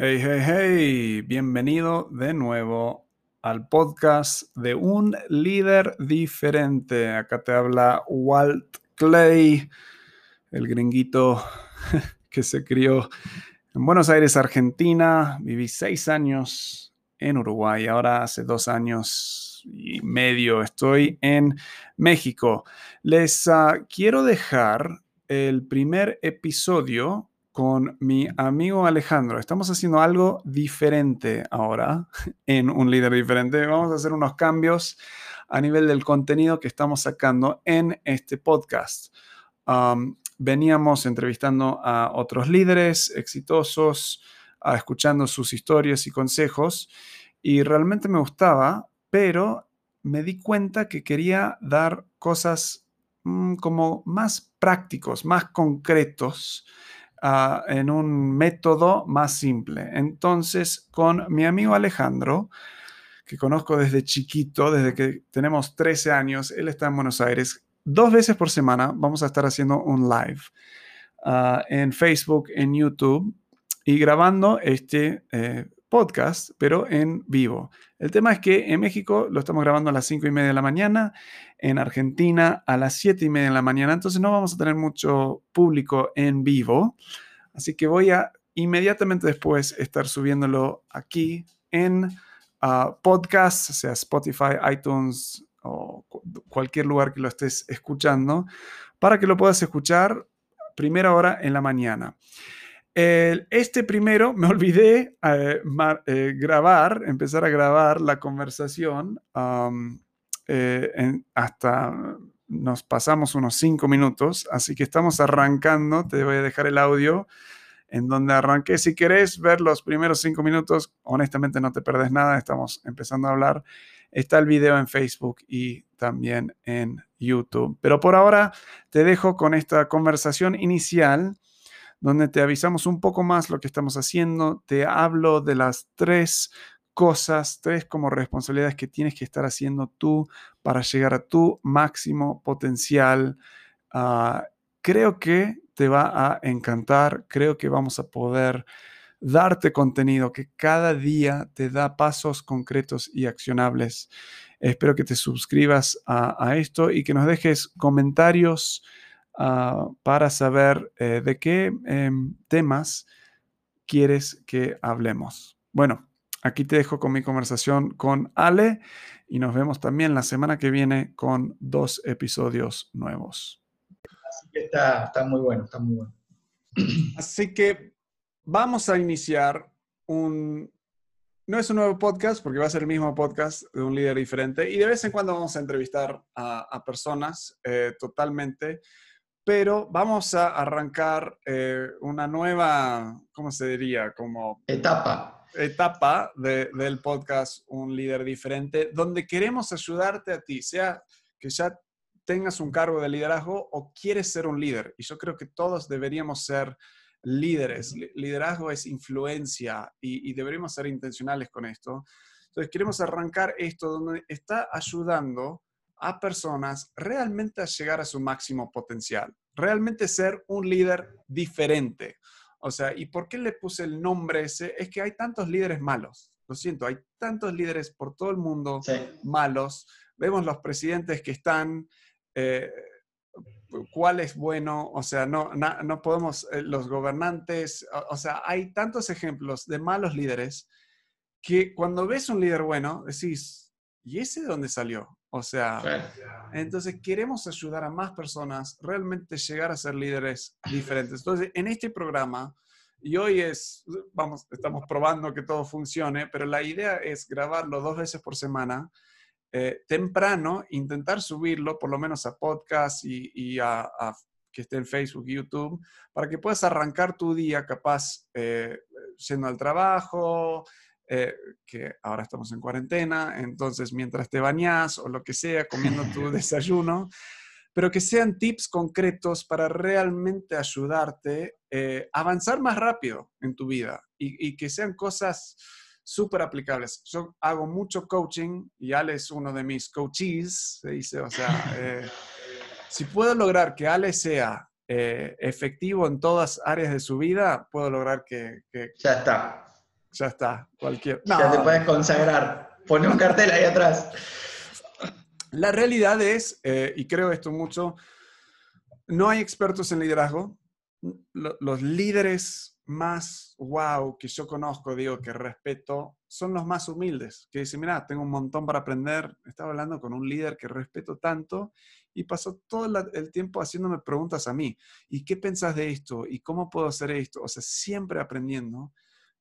Hey, hey, hey, bienvenido de nuevo al podcast de un líder diferente. Acá te habla Walt Clay, el gringuito que se crió en Buenos Aires, Argentina. Viví seis años en Uruguay, ahora hace dos años y medio estoy en México. Les uh, quiero dejar el primer episodio con mi amigo Alejandro. Estamos haciendo algo diferente ahora en un líder diferente. Vamos a hacer unos cambios a nivel del contenido que estamos sacando en este podcast. Veníamos entrevistando a otros líderes exitosos, a escuchando sus historias y consejos y realmente me gustaba, pero me di cuenta que quería dar cosas mm, como más prácticos, más concretos Ah, en un método más simple. Entonces, con mi amigo Alejandro, que conozco desde chiquito, desde que tenemos 13 años, él está en Buenos Aires, dos veces por semana vamos a estar haciendo un live ah, en Facebook, en YouTube y grabando este eh, podcast, pero en vivo. El tema es que en México lo estamos grabando a las 5 y media de la mañana, en Argentina a las 7 y media de la mañana, entonces no vamos a tener mucho público en vivo. Así que voy a inmediatamente después estar subiéndolo aquí en uh, podcast, sea Spotify, iTunes o cualquier lugar que lo estés escuchando, para que lo puedas escuchar primera hora en la mañana este primero me olvidé eh, eh, grabar, empezar a grabar la conversación eh, hasta nos pasamos unos cinco minutos, así que estamos arrancando. Te voy a dejar el audio en donde arranqué. Si querés ver los primeros cinco minutos, honestamente no te perdes nada, estamos empezando a hablar. Está el video en Facebook y también en YouTube. Pero por ahora te dejo con esta conversación inicial donde te avisamos un poco más lo que estamos haciendo. Te hablo de las tres cosas, tres como responsabilidades que tienes que estar haciendo tú para llegar a tu máximo potencial. Ah, creo que te va a encantar, creo que vamos a poder darte contenido que cada día te da pasos concretos y accionables. Espero que te suscribas a, a esto y que nos dejes comentarios Ah, para saber eh, de qué em, temas quieres que hablemos. Bueno, aquí te dejo con mi conversación con Ale y nos vemos también la semana que viene con dos episodios nuevos. Así que está, está muy bueno, está muy bueno. Así que vamos a iniciar un... No es un nuevo podcast porque va a ser el mismo podcast de un líder diferente y de vez en cuando vamos a entrevistar a, personas eh, totalmente pero vamos a arrancar eh, una nueva, ¿cómo se diría? Como etapa. Etapa del podcast Un líder diferente, donde queremos ayudarte a ti, sea que ya tengas un cargo de liderazgo o quieres ser un líder. Y yo creo que todos deberíamos ser líderes. Liderazgo es influencia y, y deberíamos ser intencionales con esto. Entonces queremos arrancar esto donde está ayudando a personas realmente a llegar a su máximo potencial, realmente ser un líder diferente. O sea, ¿y por qué le puse el nombre ese? Es que hay tantos líderes malos. Lo siento, hay tantos líderes por todo el mundo malos. Vemos los presidentes que están, eh, cuál es bueno, o sea, no, no, podemos, eh, los gobernantes, o, sea, hay tantos ejemplos de malos líderes que cuando ves un líder bueno, decís, ¿y ese de dónde salió? O sea, entonces queremos ayudar a más personas realmente llegar a ser líderes diferentes. Entonces, en este programa, y hoy es, vamos, estamos probando que todo funcione, pero la idea es grabarlo dos veces por semana, eh, temprano, intentar subirlo por lo menos a podcast y, a, que esté en Facebook y YouTube, para que puedas arrancar tu día capaz eh, yendo al trabajo, eh, que ahora estamos en cuarentena, entonces mientras te bañas o lo que sea, comiendo tu desayuno, pero que sean tips concretos para realmente ayudarte eh, a avanzar más rápido en tu vida y, que sean cosas súper aplicables. Yo hago mucho coaching y Ale es uno de mis coaches, se dice, o sea, eh, si puedo lograr que Ale sea efectivo en todas áreas de su vida, puedo lograr que, Ya está ya está, cualquier. Ya te puedes consagrar. Pone un cartel ahí atrás. La realidad es, eh, y creo esto mucho, no hay expertos en liderazgo. Los líderes más wow que yo conozco, digo, que respeto, son los más humildes, que dicen, mira, tengo un montón para aprender. Estaba hablando con un líder que respeto tanto y pasó todo el tiempo haciéndome preguntas a mí. ¿Y qué pensás de esto? ¿Y cómo puedo hacer esto? O sea, siempre aprendiendo.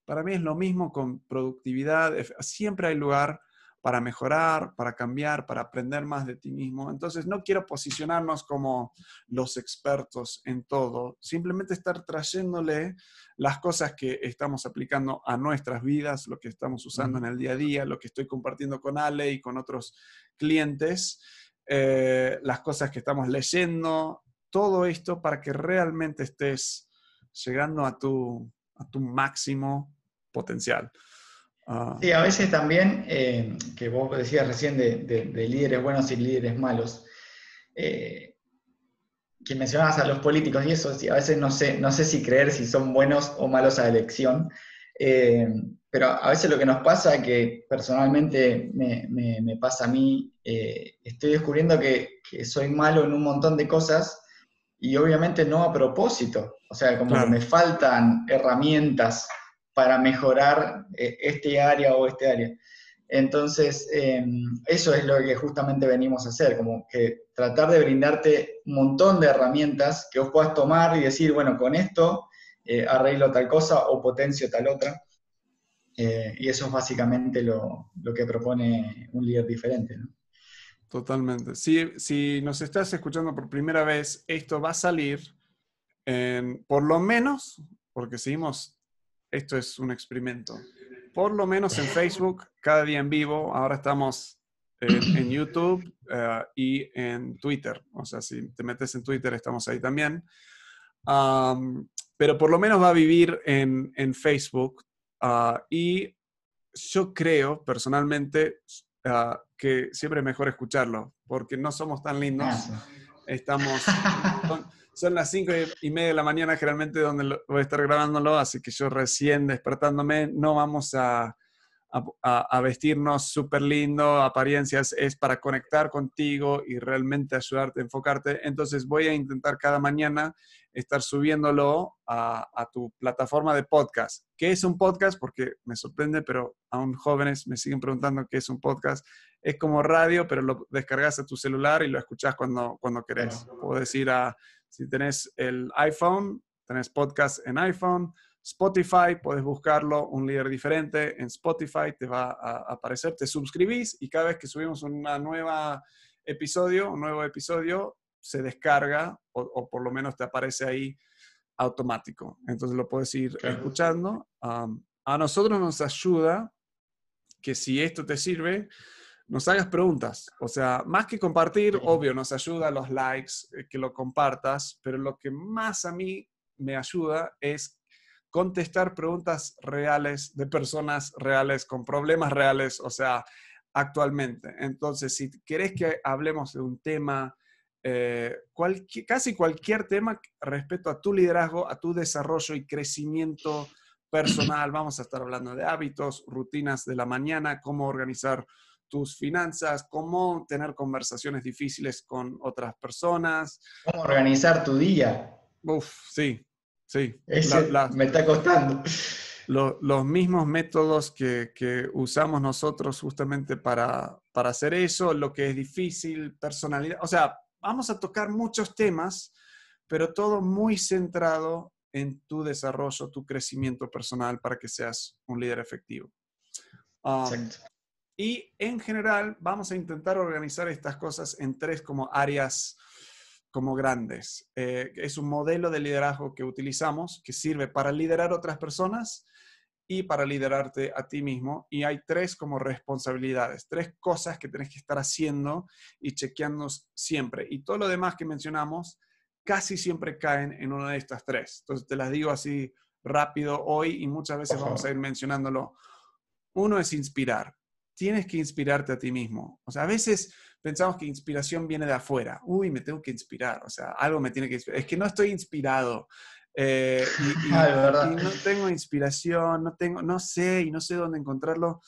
Para mí es lo mismo con productividad. Siempre hay lugar para mejorar, para cambiar, para aprender más de ti mismo. Entonces, no quiero posicionarnos como los expertos en todo, simplemente estar trayéndole las cosas que estamos aplicando a nuestras vidas, lo que estamos usando en el día a día, lo que estoy compartiendo con Ale y con otros clientes, eh, las cosas que estamos leyendo, todo esto para que realmente estés llegando a tu, a tu máximo potencial. Ah. Sí, a veces también, eh, que vos decías recién de, líderes buenos y líderes malos, eh, que mencionabas a los políticos y eso, a veces no sé, no sé si creer si son buenos o malos a elección, eh, pero a veces lo que nos pasa, que personalmente me, pasa a mí, estoy descubriendo que, soy malo en un montón de cosas y obviamente no a propósito, o sea, como que me faltan herramientas para mejorar eh, este área o este área. Entonces, em, eso es lo que justamente venimos a hacer, como que tratar de brindarte un montón de herramientas que vos puedas tomar y decir, bueno, con esto eh, arreglo tal cosa o potencio tal otra. Eh, y eso es básicamente lo, que propone un líder diferente. Totalmente. Si, si nos estás escuchando por primera vez, esto va a salir por lo menos, porque seguimos esto es un experimento. Por lo menos en Facebook, cada día en vivo, ahora estamos en, YouTube eh, y en Twitter. O sea, si te metes en Twitter, estamos ahí también. pero por lo menos va a vivir en, Facebook. Ah, y yo creo personalmente ah, que siempre es mejor escucharlo, porque no somos tan lindos. Estamos, son las cinco y media de la mañana generalmente donde voy a estar grabándolo, así que yo recién despertándome, no vamos a, a, vestirnos súper lindo, apariencias, es para conectar contigo y realmente ayudarte a enfocarte. Entonces voy a intentar cada mañana estar subiéndolo a, a, tu plataforma de podcast. ¿Qué es un podcast? Porque me sorprende, pero aún jóvenes me siguen preguntando qué es un podcast. Es como radio, pero lo descargas a tu celular y lo escuchas cuando, cuando querés. Puedo decir a si tenés el iPhone, tenés podcast en iPhone, Spotify, puedes buscarlo, un líder diferente, en Spotify te va a aparecer, te suscribís y cada vez que subimos un nuevo episodio, un nuevo episodio, se descarga o, por lo menos te aparece ahí automático. Entonces lo puedes ir escuchando. a nosotros nos ayuda que si esto te sirve, nos hagas preguntas. O sea, más que compartir, obvio, nos ayuda los likes, eh, que lo compartas, pero lo que más a mí me ayuda es contestar preguntas reales de personas reales con problemas reales, o sea, actualmente. Entonces, si querés que hablemos de un tema, eh, casi cualquier tema respecto a tu liderazgo, a tu desarrollo y crecimiento personal, vamos a estar hablando de hábitos, rutinas de la mañana, cómo organizar tus finanzas, cómo tener conversaciones difíciles con otras personas. Cómo organizar tu día. Uf, sí, sí. me está costando. los mismos métodos que, usamos nosotros justamente para, para hacer eso, lo que es difícil, personalidad. O sea, vamos a tocar muchos temas, pero todo muy centrado en tu desarrollo, tu crecimiento personal para que seas un líder efectivo. Um, Exacto. Y en general vamos a intentar organizar estas cosas en tres como áreas como grandes. Eh, es un modelo de liderazgo que utilizamos que sirve para liderar otras personas y para liderarte a ti mismo. Y hay tres como responsabilidades, tres cosas que tenés que estar haciendo y chequeando siempre. Y todo lo demás que mencionamos casi siempre caen en una de estas tres. Entonces te las digo así rápido hoy y muchas veces vamos a ir mencionándolo. Uno es inspirar tienes que inspirarte a ti mismo. O sea, a veces pensamos que inspiración viene de afuera. Uy, me tengo que inspirar. O sea, algo me tiene que inspirar. Es que no estoy inspirado. Eh, y, no tengo inspiración, no, tengo, no sé y no sé dónde encontrarlo.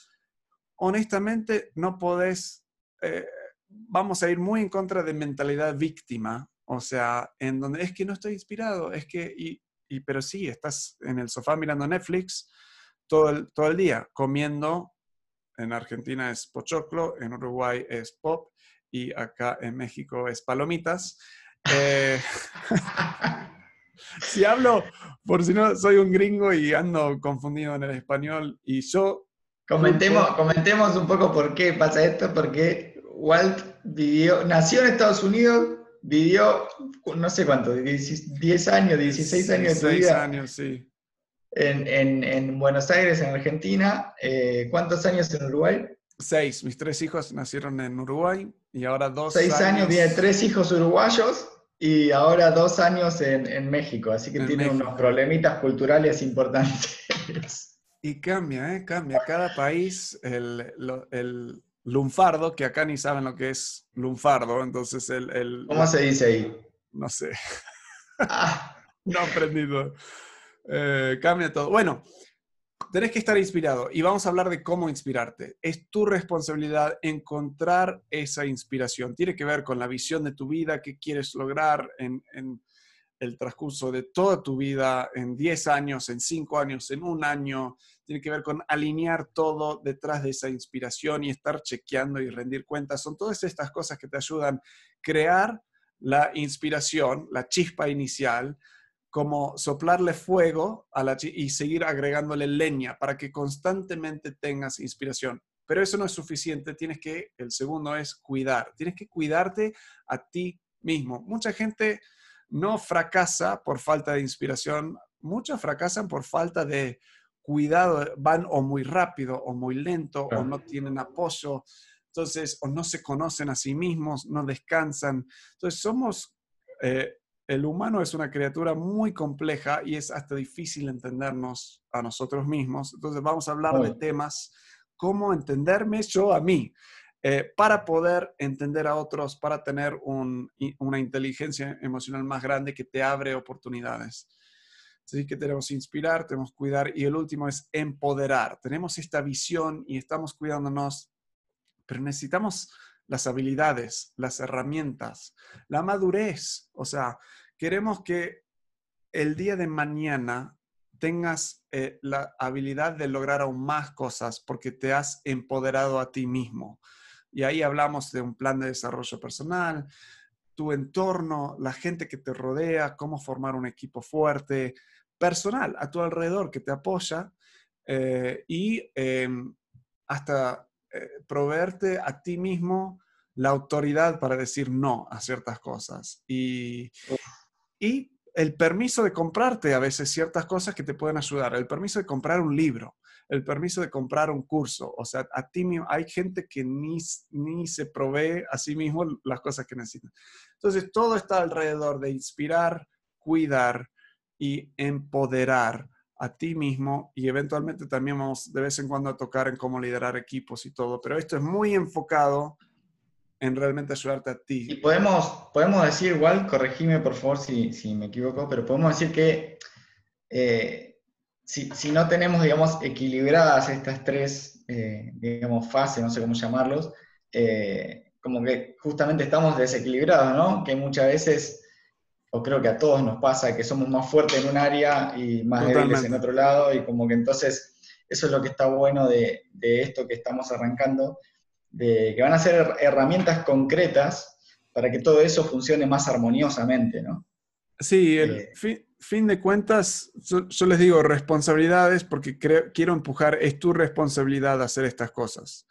Honestamente, no podés, eh, vamos a ir muy en contra de mentalidad víctima, o sea, en donde es que no estoy inspirado, es que, y, y pero sí, estás en el sofá mirando Netflix todo el, todo el día, comiendo, en Argentina es pochoclo, en Uruguay es pop y acá en México es palomitas. Eh, si hablo, por si no, soy un gringo y ando confundido en el español y yo... Comentemos, comentemos un poco por qué pasa esto, porque Walt vivió, nació en Estados Unidos, vivió, no sé cuánto, 10 años, 16 años de su vida. años, sí. En, Buenos Aires, en Argentina. Eh, ¿Cuántos años en Uruguay? Seis. Mis tres hijos nacieron en Uruguay y ahora dos Seis años, tiene tres hijos uruguayos y ahora dos años en, México, así que tiene unos problemitas culturales importantes. Y cambia, ¿eh? Cambia. Cada país, el, el, lunfardo, que acá ni saben lo que es lunfardo, entonces el... el ¿Cómo se dice ahí? No sé. Ah. no he aprendido. Eh, cambia todo. Bueno, tenés que estar inspirado y vamos a hablar de cómo inspirarte. Es tu responsabilidad encontrar esa inspiración. Tiene que ver con la visión de tu vida, qué quieres lograr en, el transcurso de toda tu vida, en 10 años, en 5 años, en un año. Tiene que ver con alinear todo detrás de esa inspiración y estar chequeando y rendir cuentas. Son todas estas cosas que te ayudan a crear la inspiración, la chispa inicial, como soplarle fuego a la y seguir agregándole leña para que constantemente tengas inspiración. Pero eso no es suficiente, tienes que, el segundo es cuidar, tienes que cuidarte a ti mismo. Mucha gente no fracasa por falta de inspiración, muchos fracasan por falta de cuidado, van o muy rápido o muy lento o no tienen apoyo, entonces, o no se conocen a sí mismos, no descansan. Entonces, somos eh, el humano es una criatura muy compleja y es hasta difícil entendernos a nosotros mismos. Entonces vamos a hablar de temas cómo entenderme yo a mí, eh, para poder entender a otros, para tener una inteligencia emocional más grande que te abre oportunidades. Así que tenemos inspirar, tenemos cuidar y el último es empoderar. Tenemos esta visión y estamos cuidándonos, pero necesitamos las habilidades, las herramientas, la madurez. O sea, queremos que el día de mañana tengas eh, la habilidad de lograr aún más cosas porque te has empoderado a ti mismo. Y ahí hablamos de un plan de desarrollo personal, tu entorno, la gente que te rodea, cómo formar un equipo fuerte, personal a tu alrededor que te apoya eh, y em, hasta eh, proveerte a ti mismo la autoridad para decir no a ciertas cosas. Y, y el permiso de comprarte a veces ciertas cosas que te pueden ayudar, el permiso de comprar un libro, el permiso de comprar un curso. O sea, a ti mismo, hay gente que ni, ni se provee a sí mismo las cosas que necesita. Entonces, todo está alrededor de inspirar, cuidar y empoderar a ti mismo y eventualmente también vamos de vez en cuando a tocar en cómo liderar equipos y todo, pero esto es muy enfocado en realmente ayudarte a ti. Y podemos, podemos decir igual, corregime por favor si, si me equivoco, pero podemos decir que eh, si, si, no tenemos, digamos, equilibradas estas tres, eh, digamos, fases, no sé cómo llamarlos, eh, como que justamente estamos desequilibrados, ¿no? Que muchas veces o creo que a todos nos pasa que somos más fuertes en un área y más débiles en otro lado, y como que entonces eso es lo que está bueno de, esto que estamos arrancando, de que van a ser herramientas concretas para que todo eso funcione más armoniosamente, ¿no? Sí, el eh, fin, de cuentas, yo, les digo responsabilidades porque quiero empujar, es tu responsabilidad hacer estas cosas.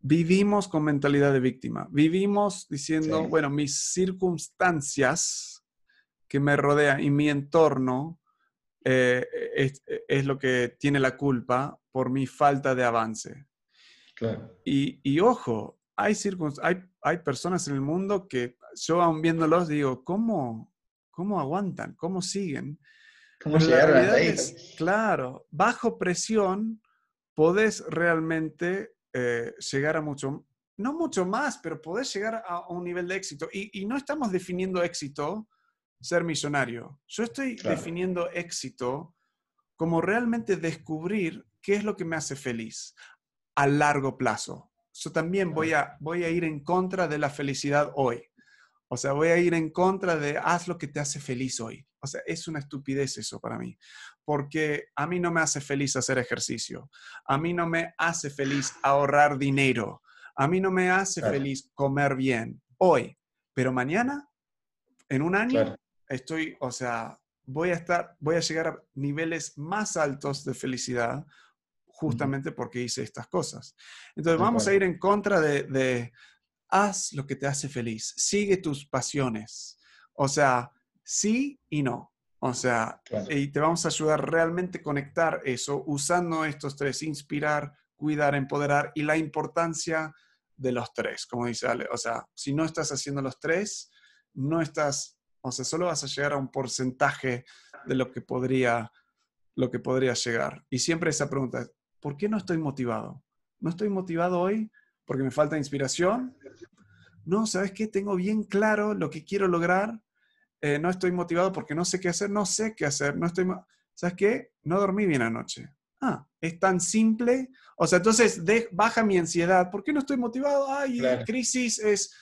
Vivimos con mentalidad de víctima, vivimos diciendo, bueno, mis circunstancias que me rodea y mi entorno eh, es, lo que tiene la culpa por mi falta de avance. Y, ojo, hay, hay, hay personas en el mundo que yo aún viéndolos digo, ¿cómo, cómo aguantan? ¿Cómo siguen? ¿Cómo llegaron ahí? claro, bajo presión podés realmente eh, llegar a mucho, no mucho más, pero podés llegar a, un nivel de éxito. Y, y, no estamos definiendo éxito ser millonario. Yo estoy definiendo éxito como realmente descubrir qué es lo que me hace feliz a largo plazo. Yo también voy a, voy a ir en contra de la felicidad hoy. O sea, voy a ir en contra de haz lo que te hace feliz hoy. O sea, es una estupidez eso para mí, porque a mí no me hace feliz hacer ejercicio, a mí no me hace feliz ahorrar dinero, a mí no me hace feliz comer bien hoy, pero mañana, en un año, estoy, o sea, voy a estar, voy a llegar a niveles más altos de felicidad justamente porque hice estas cosas. Entonces vamos a ir en contra de, de, haz lo que te hace feliz, sigue tus pasiones. O sea, sí y no. O sea, y te vamos a ayudar realmente a conectar eso usando estos tres, inspirar, cuidar, empoderar y la importancia de los tres, como dice Ale. O sea, si no estás haciendo los tres, no estás, o sea, solo vas a llegar a un porcentaje de lo que podría, lo que podría llegar. Y siempre esa pregunta, ¿por qué no estoy motivado? ¿No estoy motivado hoy porque me falta inspiración? No, ¿sabes qué? Tengo bien claro lo que quiero lograr eh, no estoy motivado porque no sé qué hacer, no sé qué hacer, no estoy... ¿Sabes qué? No dormí bien anoche. Ah, es tan simple. O sea, entonces baja mi ansiedad. ¿Por qué no estoy motivado? Ay, crisis es...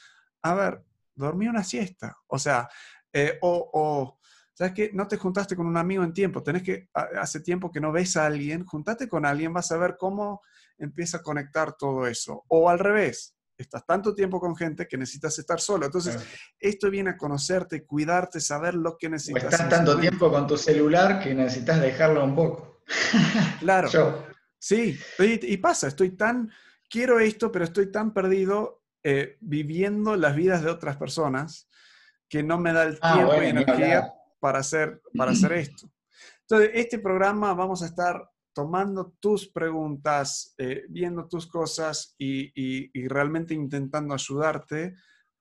A ver, dormí una siesta. O sea, eh, o, ¿sabes qué? No te juntaste con un amigo en tiempo. Tenés que, hace tiempo que no ves a alguien, juntate con alguien, vas a ver cómo empieza a conectar todo eso. O al revés, estás tanto tiempo con gente que necesitas estar solo. Entonces, esto viene a conocerte, cuidarte, saber lo que necesitas. O estás tanto tiempo con tu celular que necesitas dejarlo un poco. Claro. Sí, y, pasa, estoy tan, quiero esto, pero estoy tan perdido eh, viviendo las vidas de otras personas que no me da el ah, tiempo y energía para hacer, para hacer esto. Entonces, este programa vamos a estar tomando tus preguntas, eh, viendo tus cosas y, realmente intentando ayudarte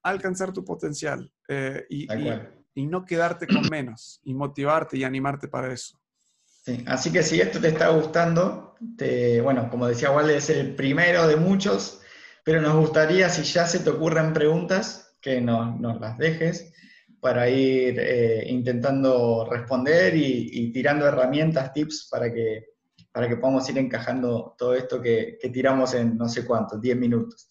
a alcanzar tu potencial eh, y, no quedarte con menos y motivarte y animarte para eso. Así que si esto te está gustando, te, bueno, como decía Walde, es el primero de muchos, pero nos gustaría si ya se te ocurren preguntas, que nos, las dejes para ir eh, intentando responder y tirando herramientas, tips para que para que podamos ir encajando todo esto que, tiramos en no sé cuántos, 10 minutos.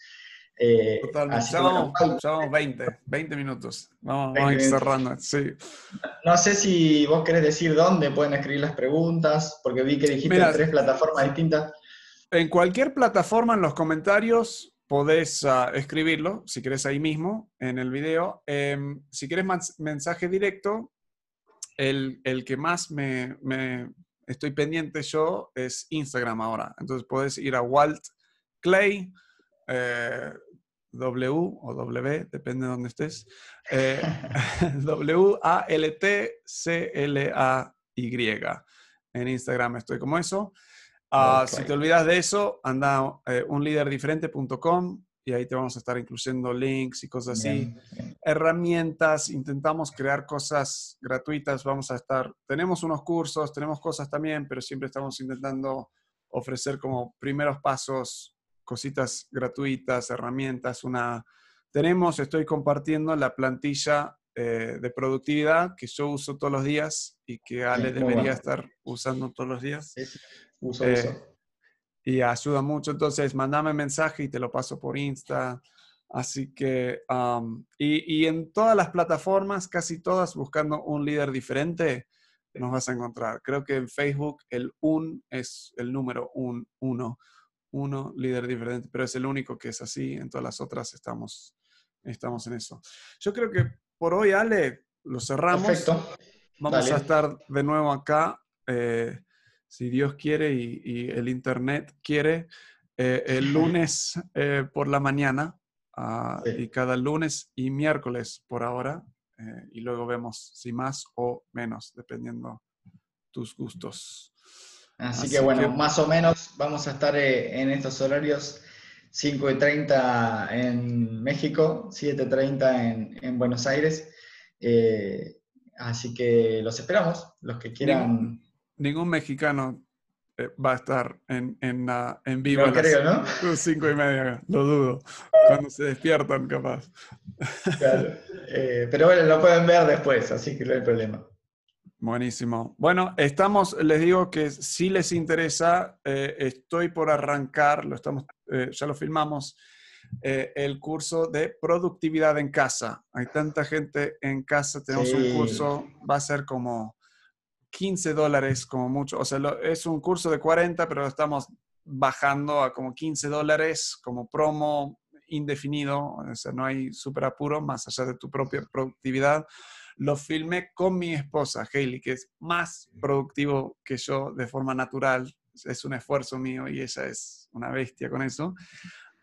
Eh, Totalmente. Ya vamos, 20, 20 minutos. Vamos, a ir cerrando. Sí. No sé si vos querés decir dónde pueden escribir las preguntas, porque vi que dijiste tres plataformas distintas. En cualquier plataforma, en los comentarios, podés ah, escribirlo, si querés ahí mismo, en el video. Em, si querés mensaje directo, el, el que más me, me estoy pendiente yo es Instagram ahora. Entonces puedes ir a Walt Clay, eh, W o W, depende de dónde estés. Eh, W-A-L-T-C-L-A-Y. En Instagram estoy como eso. Ah, si te olvidas de eso, anda a eh, unliderdiferente.com y ahí te vamos a estar incluyendo links y cosas así, herramientas, intentamos crear cosas gratuitas, vamos a estar, tenemos unos cursos, tenemos cosas también, pero siempre estamos intentando ofrecer como primeros pasos, cositas gratuitas, herramientas, una... Tenemos, estoy compartiendo la plantilla eh, de productividad que yo uso todos los días y que Ale debería estar usando todos los días. uso, uso. Eh, y ayuda mucho. Entonces, mandame mensaje y te lo paso por Insta. Así que, y, y, en todas las plataformas, casi todas, buscando un líder diferente, nos vas a encontrar. Creo que en Facebook el un es el número un, uno, uno líder diferente, pero es el único que es así. En todas las otras estamos, estamos en eso. Yo creo que por hoy, Ale, lo cerramos. Perfecto. Vamos a estar de nuevo acá. Eh, si Dios quiere y, el Internet quiere, eh, el lunes eh, por la mañana ah, y cada lunes y miércoles por ahora. Y luego vemos si más o menos, dependiendo tus gustos. Así, que bueno, más o menos vamos a estar en estos horarios 5.30 en México, 7.30 en, en Buenos Aires. así que los esperamos, los que quieran ningún mexicano eh, va a estar en, en, en vivo a las cinco y media, lo dudo, cuando se despiertan capaz. Claro. Eh, pero bueno, lo pueden ver después, así que no hay problema. Buenísimo. Bueno, estamos, les digo que si les interesa, eh, estoy por arrancar, lo estamos, ya lo filmamos, el curso de productividad en casa. Hay tanta gente en casa, tenemos un curso, va a ser como 15 dólares como mucho. O sea, es un curso de 40, pero estamos bajando a como 15 dólares como promo indefinido. O sea, no hay súper apuro más allá de tu propia productividad. Lo filmé con mi esposa, Hailey, que es más productivo que yo de forma natural. Es un esfuerzo mío y ella es una bestia con eso.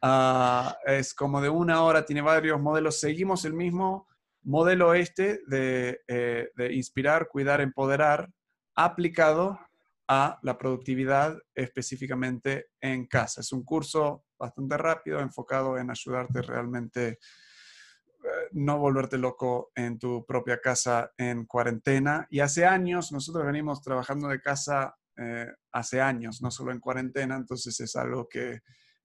Ah, es como de una hora, tiene varios modelos. Seguimos el mismo modelo este de, eh, de inspirar, cuidar, empoderar, aplicado a la productividad específicamente en casa. Es un curso bastante rápido, enfocado en ayudarte realmente eh, no volverte loco en tu propia casa en cuarentena. Y hace años, nosotros venimos trabajando de casa eh, hace años, no solo en cuarentena, entonces es algo que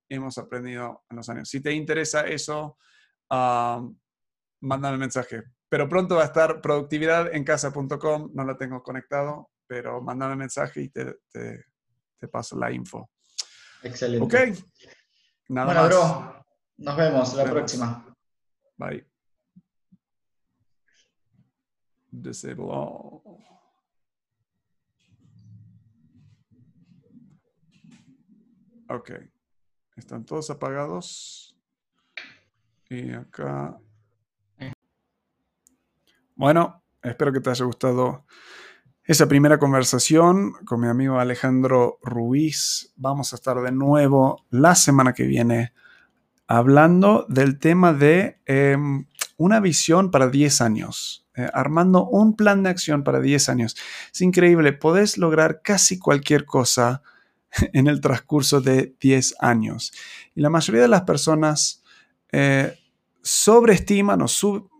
hemos aprendido en los años. Si te interesa eso, uh, mándame mensaje. Pero pronto va a estar productividadencasa.com, no la tengo conectado, pero mándame mensaje y te, te, paso la info. Excelente. Ok. Nada bueno, bro, nos vemos la próxima. Bye. Disable all. Ok. Están todos apagados. Y acá. Bueno, espero que te haya gustado esa primera conversación con mi amigo Alejandro Ruiz. Vamos a estar de nuevo la semana que viene hablando del tema de em, una visión para 10 años, eh, armando un plan de acción para 10 años. Es increíble, podés lograr casi cualquier cosa en el transcurso de 10 años. Y la mayoría de las personas eh, sobreestiman o sub,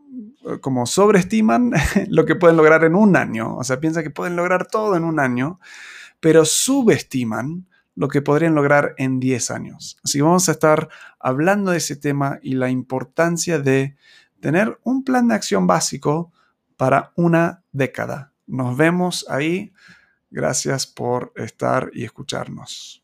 como sobreestiman lo que pueden lograr en un año. O sea, piensan que pueden lograr todo en un año, pero subestiman lo que podrían lograr en 10 años. Así que vamos a estar hablando de ese tema y la importancia de tener un plan de acción básico para una década. Nos vemos ahí. Gracias por estar y escucharnos.